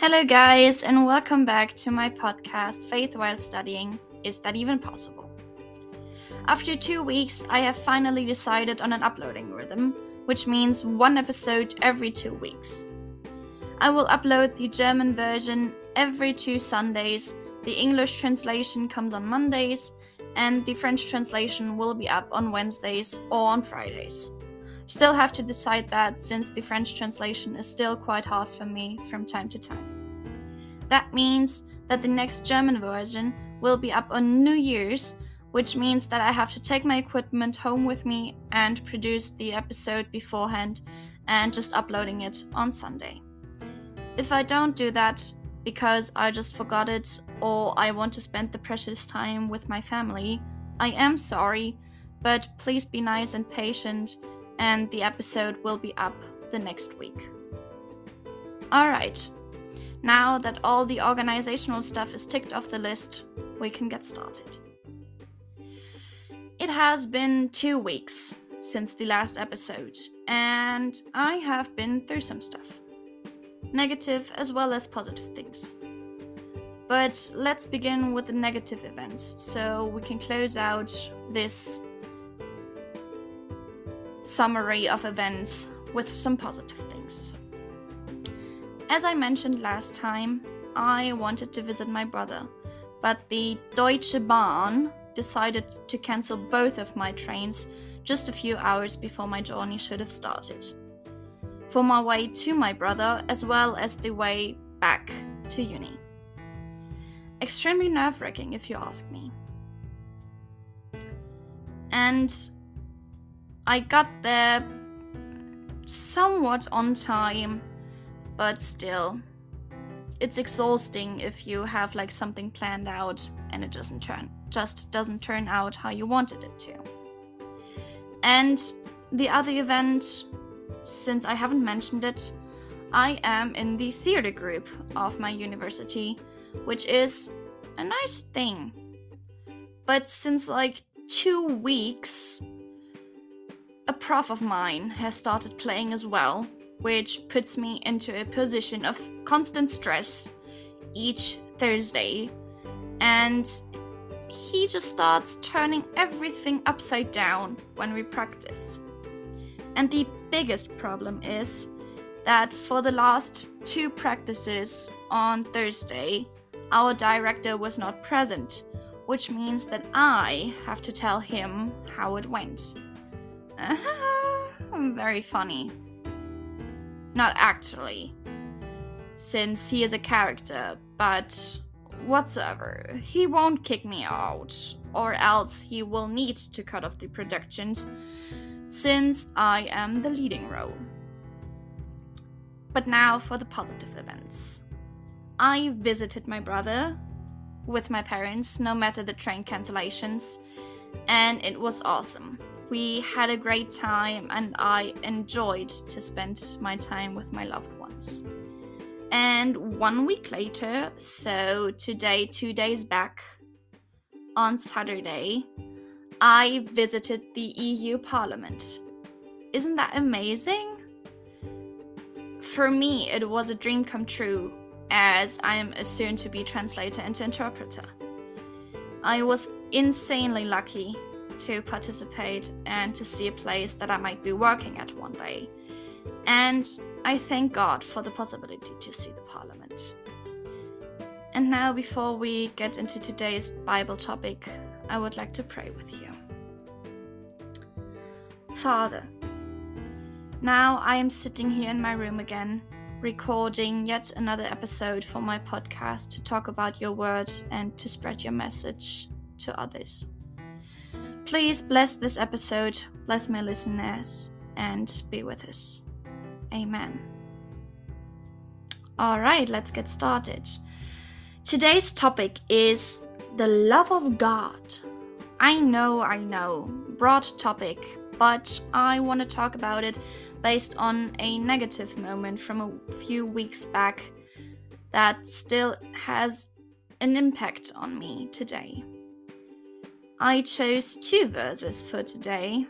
Hello, guys, and welcome back to my podcast, Faith While Studying Is That Even Possible? After two weeks, I have finally decided on an uploading rhythm, which means one episode every two weeks. I will upload the German version every two Sundays, the English translation comes on Mondays, and the French translation will be up on Wednesdays or on Fridays. Still have to decide that since the French translation is still quite hard for me from time to time. That means that the next German version will be up on New Year's, which means that I have to take my equipment home with me and produce the episode beforehand and just uploading it on Sunday. If I don't do that because I just forgot it or I want to spend the precious time with my family, I am sorry, but please be nice and patient and the episode will be up the next week. Alright, now that all the organizational stuff is ticked off the list, we can get started. It has been two weeks since the last episode, and I have been through some stuff negative as well as positive things. But let's begin with the negative events so we can close out this summary of events with some positive things. As I mentioned last time, I wanted to visit my brother, but the Deutsche Bahn decided to cancel both of my trains just a few hours before my journey should have started. For my way to my brother, as well as the way back to uni. Extremely nerve wracking, if you ask me. And I got there somewhat on time, but still. It's exhausting if you have like something planned out and it doesn't turn just doesn't turn out how you wanted it to. And the other event, since I haven't mentioned it, I am in the theater group of my university, which is a nice thing. But since like two weeks, a prof of mine has started playing as well, which puts me into a position of constant stress each Thursday. And he just starts turning everything upside down when we practice. And the biggest problem is that for the last two practices on Thursday, our director was not present, which means that I have to tell him how it went. very funny. Not actually, since he is a character, but whatsoever. He won't kick me out, or else he will need to cut off the productions, since I am the leading role. But now for the positive events. I visited my brother with my parents, no matter the train cancellations, and it was awesome. We had a great time, and I enjoyed to spend my time with my loved ones. And one week later, so today, two days back, on Saturday, I visited the EU Parliament. Isn't that amazing? For me, it was a dream come true, as I am a soon to be translator and interpreter. I was insanely lucky to participate and to see a place that I might be working at one day. And I thank God for the possibility to see the Parliament. And now, before we get into today's Bible topic, I would like to pray with you. Father, now I am sitting here in my room again, recording yet another episode for my podcast to talk about your word and to spread your message to others. Please bless this episode, bless my listeners, and be with us. Amen. All right, let's get started. Today's topic is the love of God. I know, I know, broad topic, but I want to talk about it based on a negative moment from a few weeks back that still has an impact on me today. I chose two verses for today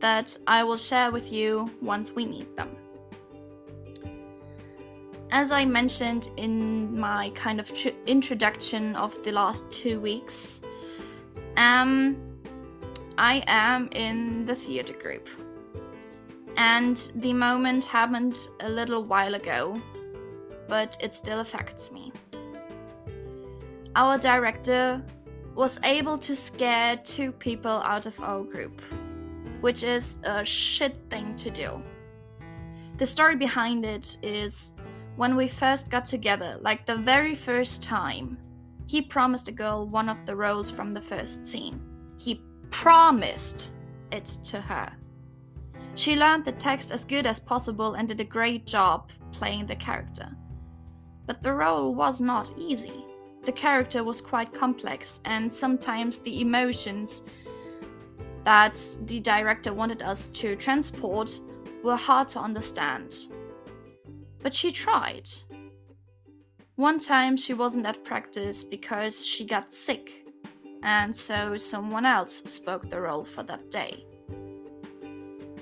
that I will share with you once we need them. as I mentioned in my kind of tr- introduction of the last two weeks, um, I am in the theater group. And the moment happened a little while ago, but it still affects me. Our director was able to scare two people out of our group, which is a shit thing to do. The story behind it is when we first got together, like the very first time, he promised a girl one of the roles from the first scene. He promised it to her. She learned the text as good as possible and did a great job playing the character. But the role was not easy. The character was quite complex, and sometimes the emotions that the director wanted us to transport were hard to understand but she tried. One time she wasn't at practice because she got sick, and so someone else spoke the role for that day.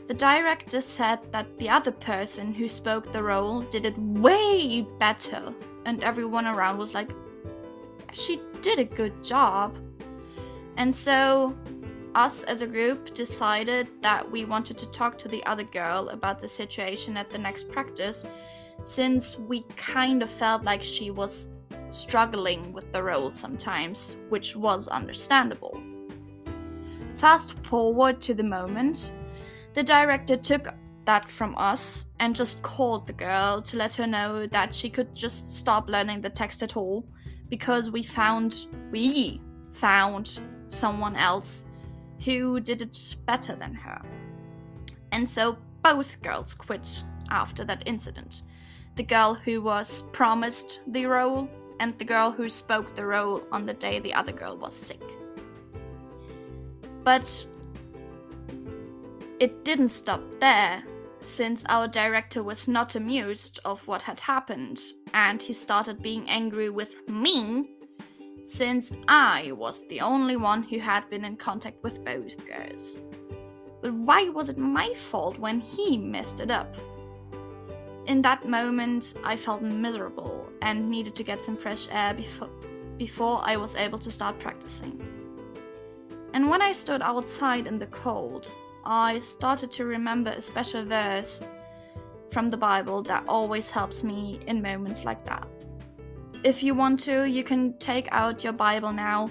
The director said that the other person who spoke the role did it way better, and everyone around was like, she did a good job. And so, us as a group decided that we wanted to talk to the other girl about the situation at the next practice since we kind of felt like she was struggling with the role sometimes, which was understandable. Fast forward to the moment, the director took that from us and just called the girl to let her know that she could just stop learning the text at all because we found we found someone else who did it better than her. And so both girls quit after that incident the girl who was promised the role and the girl who spoke the role on the day the other girl was sick. But it didn't stop there, since our director was not amused of what had happened, and he started being angry with me, since I was the only one who had been in contact with both girls. But why was it my fault when he messed it up? In that moment, I felt miserable and needed to get some fresh air before, before I was able to start practicing. And when I stood outside in the cold, I started to remember a special verse from the Bible that always helps me in moments like that. If you want to, you can take out your Bible now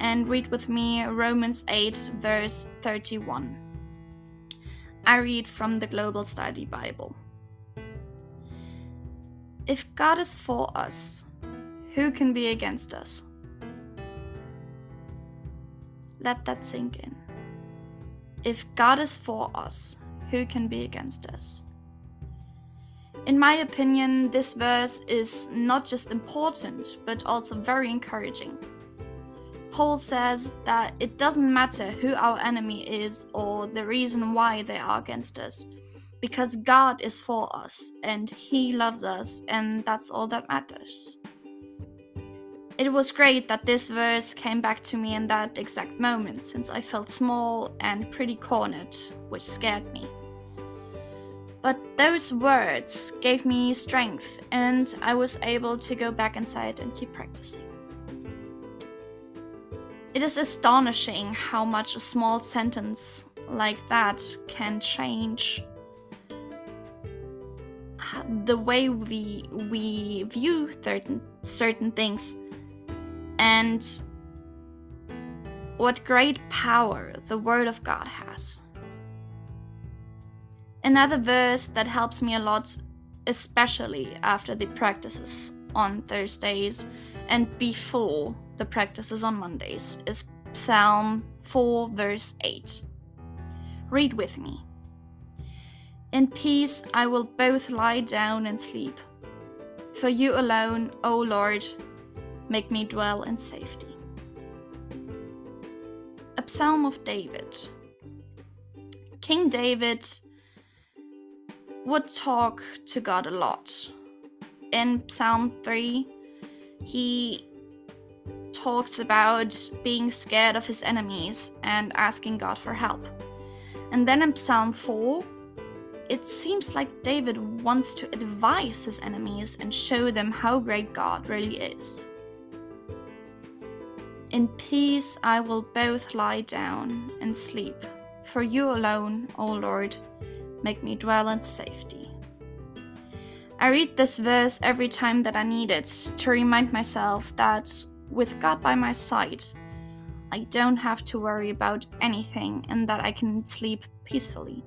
and read with me Romans 8, verse 31. I read from the Global Study Bible. If God is for us, who can be against us? Let that sink in. If God is for us, who can be against us? In my opinion, this verse is not just important, but also very encouraging. Paul says that it doesn't matter who our enemy is or the reason why they are against us, because God is for us and He loves us, and that's all that matters. It was great that this verse came back to me in that exact moment, since I felt small and pretty cornered, which scared me. But those words gave me strength, and I was able to go back inside and keep practicing. It is astonishing how much a small sentence like that can change the way we we view certain certain things and what great power the word of God has. Another verse that helps me a lot especially after the practices on Thursdays and before the practices on Mondays is Psalm 4 verse 8. Read with me. In peace I will both lie down and sleep. For you alone, O Lord, make me dwell in safety. A Psalm of David. King David would talk to God a lot. In Psalm 3, he talks about being scared of his enemies and asking God for help. And then in Psalm 4, it seems like David wants to advise his enemies and show them how great God really is. In peace I will both lie down and sleep, for you alone, O Lord, make me dwell in safety. I read this verse every time that I need it to remind myself that with God by my side, I don't have to worry about anything and that I can sleep peacefully.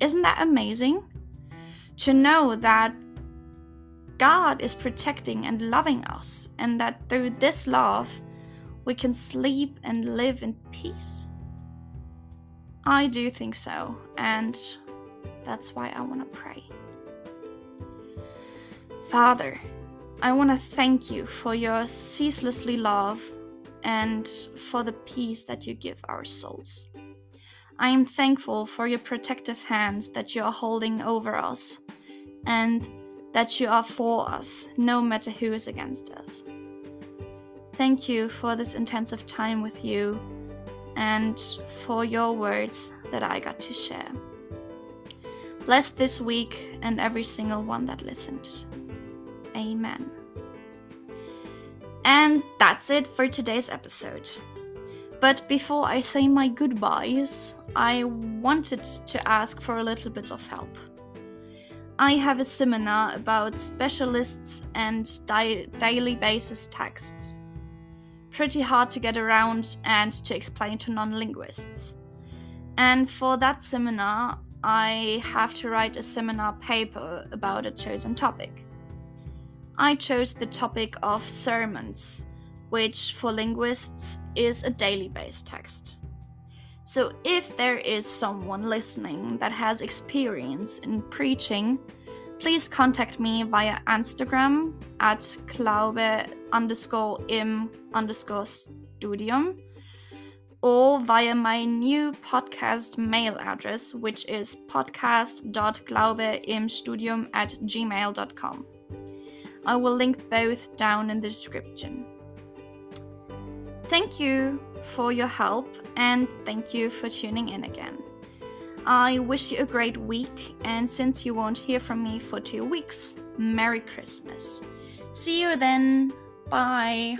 Isn't that amazing? To know that God is protecting and loving us, and that through this love, we can sleep and live in peace. I do think so, and that's why I want to pray. Father, I want to thank you for your ceaselessly love and for the peace that you give our souls. I am thankful for your protective hands that you are holding over us and that you are for us, no matter who is against us. Thank you for this intensive time with you and for your words that I got to share. Bless this week and every single one that listened. Amen. And that's it for today's episode. But before I say my goodbyes, I wanted to ask for a little bit of help. I have a seminar about specialists and di- daily basis texts. Pretty hard to get around and to explain to non linguists. And for that seminar, I have to write a seminar paper about a chosen topic. I chose the topic of sermons, which for linguists is a daily based text. So if there is someone listening that has experience in preaching, please contact me via Instagram at glaube underscore im underscore studium or via my new podcast mail address, which is podcast.glaubeimstudium at gmail.com. I will link both down in the description. Thank you for your help and thank you for tuning in again. I wish you a great week, and since you won't hear from me for two weeks, Merry Christmas. See you then. Bye.